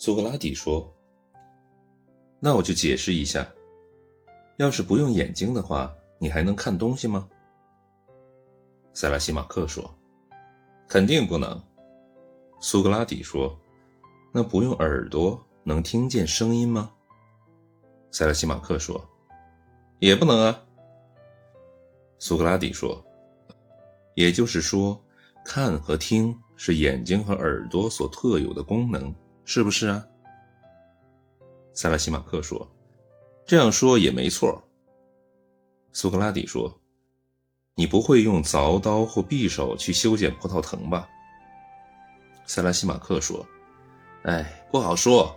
苏格拉底说：“那我就解释一下，要是不用眼睛的话，你还能看东西吗？”塞拉西马克说：“肯定不能。”苏格拉底说：“那不用耳朵能听见声音吗？”塞拉西马克说：“也不能啊。”苏格拉底说：“也就是说，看和听是眼睛和耳朵所特有的功能。”是不是啊？塞拉西马克说：“这样说也没错。”苏格拉底说：“你不会用凿刀或匕首去修剪葡萄藤吧？”塞拉西马克说：“哎，不好说。”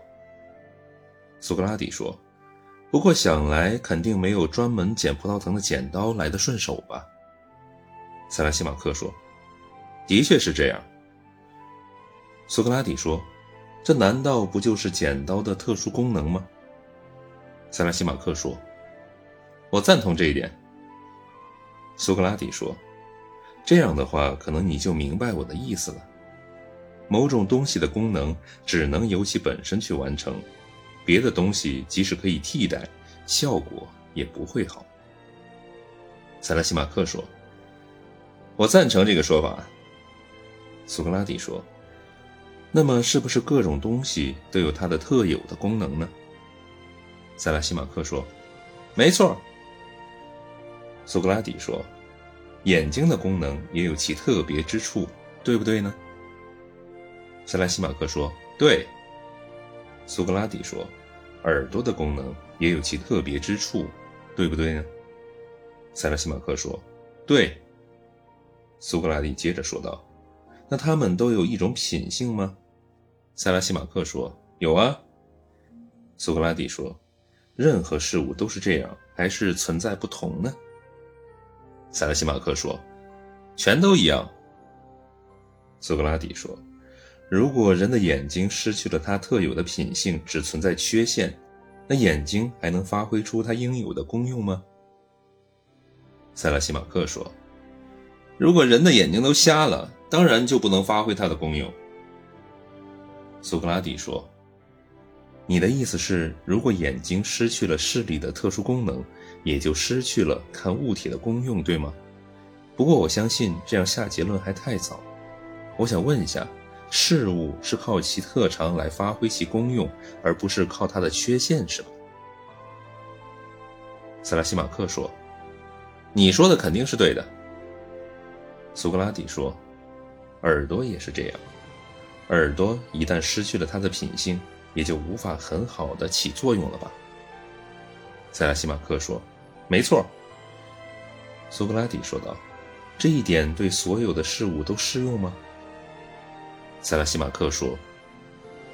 苏格拉底说：“不过想来肯定没有专门剪葡萄藤的剪刀来的顺手吧？”塞拉西马克说：“的确是这样。”苏格拉底说。这难道不就是剪刀的特殊功能吗？塞拉西马克说：“我赞同这一点。”苏格拉底说：“这样的话，可能你就明白我的意思了。某种东西的功能只能由其本身去完成，别的东西即使可以替代，效果也不会好。”塞拉西马克说：“我赞成这个说法。”苏格拉底说。那么，是不是各种东西都有它的特有的功能呢？塞拉西马克说：“没错。”苏格拉底说：“眼睛的功能也有其特别之处，对不对呢？”塞拉西马克说：“对。”苏格拉底说：“耳朵的功能也有其特别之处，对不对呢？”塞拉西马克说：“对。”苏格拉底接着说道：“那他们都有一种品性吗？”塞拉西马克说：“有啊。”苏格拉底说：“任何事物都是这样，还是存在不同呢？”塞拉西马克说：“全都一样。”苏格拉底说：“如果人的眼睛失去了它特有的品性，只存在缺陷，那眼睛还能发挥出它应有的功用吗？”塞拉西马克说：“如果人的眼睛都瞎了，当然就不能发挥它的功用。”苏格拉底说：“你的意思是，如果眼睛失去了视力的特殊功能，也就失去了看物体的功用，对吗？不过我相信这样下结论还太早。我想问一下，事物是靠其特长来发挥其功用，而不是靠它的缺陷，是吧？”塞拉西马克说：“你说的肯定是对的。”苏格拉底说：“耳朵也是这样。”耳朵一旦失去了它的品性，也就无法很好的起作用了吧？塞拉西马克说：“没错。”苏格拉底说道：“这一点对所有的事物都适用吗？”塞拉西马克说：“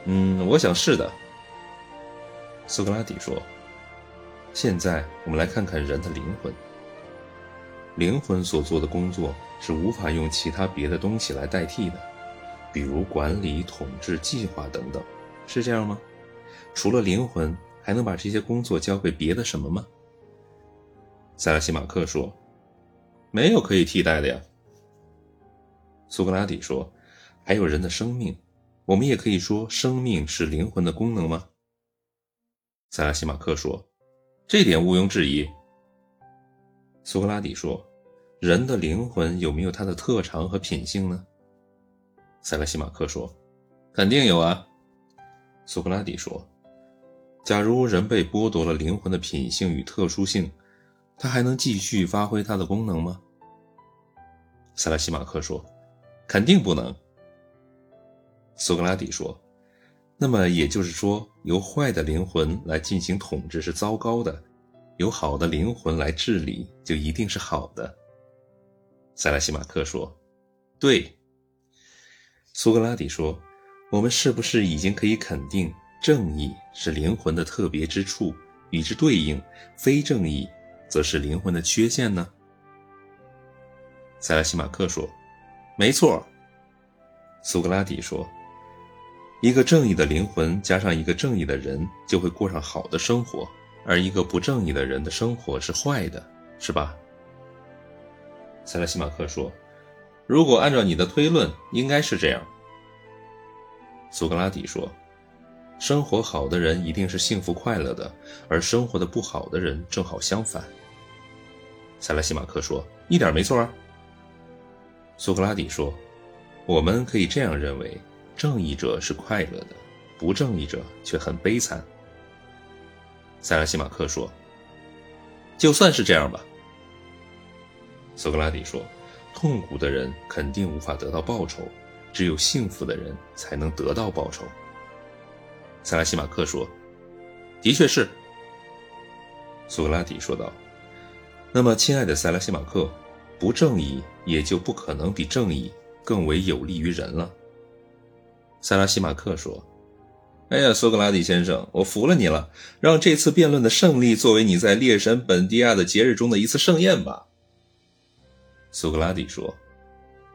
嗯，我想是的。”苏格拉底说：“现在我们来看看人的灵魂。灵魂所做的工作是无法用其他别的东西来代替的。”比如管理、统治、计划等等，是这样吗？除了灵魂，还能把这些工作交给别的什么吗？塞拉西马克说：“没有可以替代的呀。”苏格拉底说：“还有人的生命，我们也可以说生命是灵魂的功能吗？”塞拉西马克说：“这点毋庸置疑。”苏格拉底说：“人的灵魂有没有它的特长和品性呢？”塞拉西马克说：“肯定有啊。”苏格拉底说：“假如人被剥夺了灵魂的品性与特殊性，他还能继续发挥它的功能吗？”塞拉西马克说：“肯定不能。”苏格拉底说：“那么也就是说，由坏的灵魂来进行统治是糟糕的，由好的灵魂来治理就一定是好的。”塞拉西马克说：“对。”苏格拉底说：“我们是不是已经可以肯定，正义是灵魂的特别之处，与之对应，非正义则是灵魂的缺陷呢？”塞拉西马克说：“没错。”苏格拉底说：“一个正义的灵魂加上一个正义的人，就会过上好的生活；而一个不正义的人的生活是坏的，是吧？”塞拉西马克说。如果按照你的推论，应该是这样。苏格拉底说：“生活好的人一定是幸福快乐的，而生活的不好的人正好相反。塞拉西马克说：“一点没错啊。”苏格拉底说：“我们可以这样认为，正义者是快乐的，不正义者却很悲惨。”塞拉西马克说：“就算是这样吧。”苏格拉底说：“痛苦的人肯定无法得到报酬，只有幸福的人才能得到报酬。”塞拉西马克说：“的确是。”苏格拉底说道：“那么，亲爱的塞拉西马克。”不正义也就不可能比正义更为有利于人了。塞拉西马克说：“哎呀，苏格拉底先生，我服了你了，让这次辩论的胜利作为你在猎神本迪亚的节日中的一次盛宴吧。”苏格拉底说：“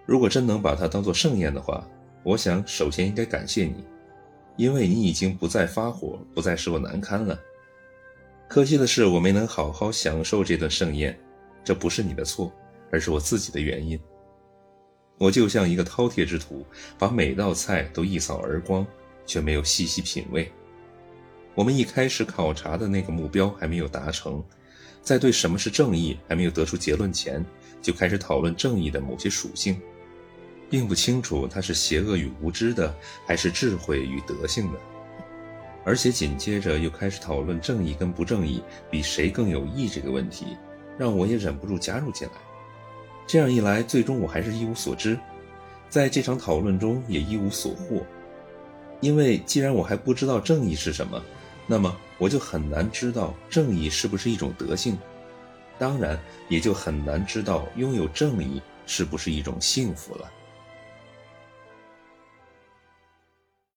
如果真能把它当做盛宴的话，我想首先应该感谢你，因为你已经不再发火，不再使我难堪了。可惜的是，我没能好好享受这顿盛宴，这不是你的错。”而是我自己的原因。我就像一个饕餮之徒，把每道菜都一扫而光，却没有细细品味。我们一开始考察的那个目标还没有达成，在对什么是正义还没有得出结论前，就开始讨论正义的某些属性，并不清楚它是邪恶与无知的，还是智慧与德性的。而且紧接着又开始讨论正义跟不正义比谁更有益这个问题，让我也忍不住加入进来。这样一来，最终我还是一无所知，在这场讨论中也一无所获，因为既然我还不知道正义是什么，那么我就很难知道正义是不是一种德性，当然也就很难知道拥有正义是不是一种幸福了。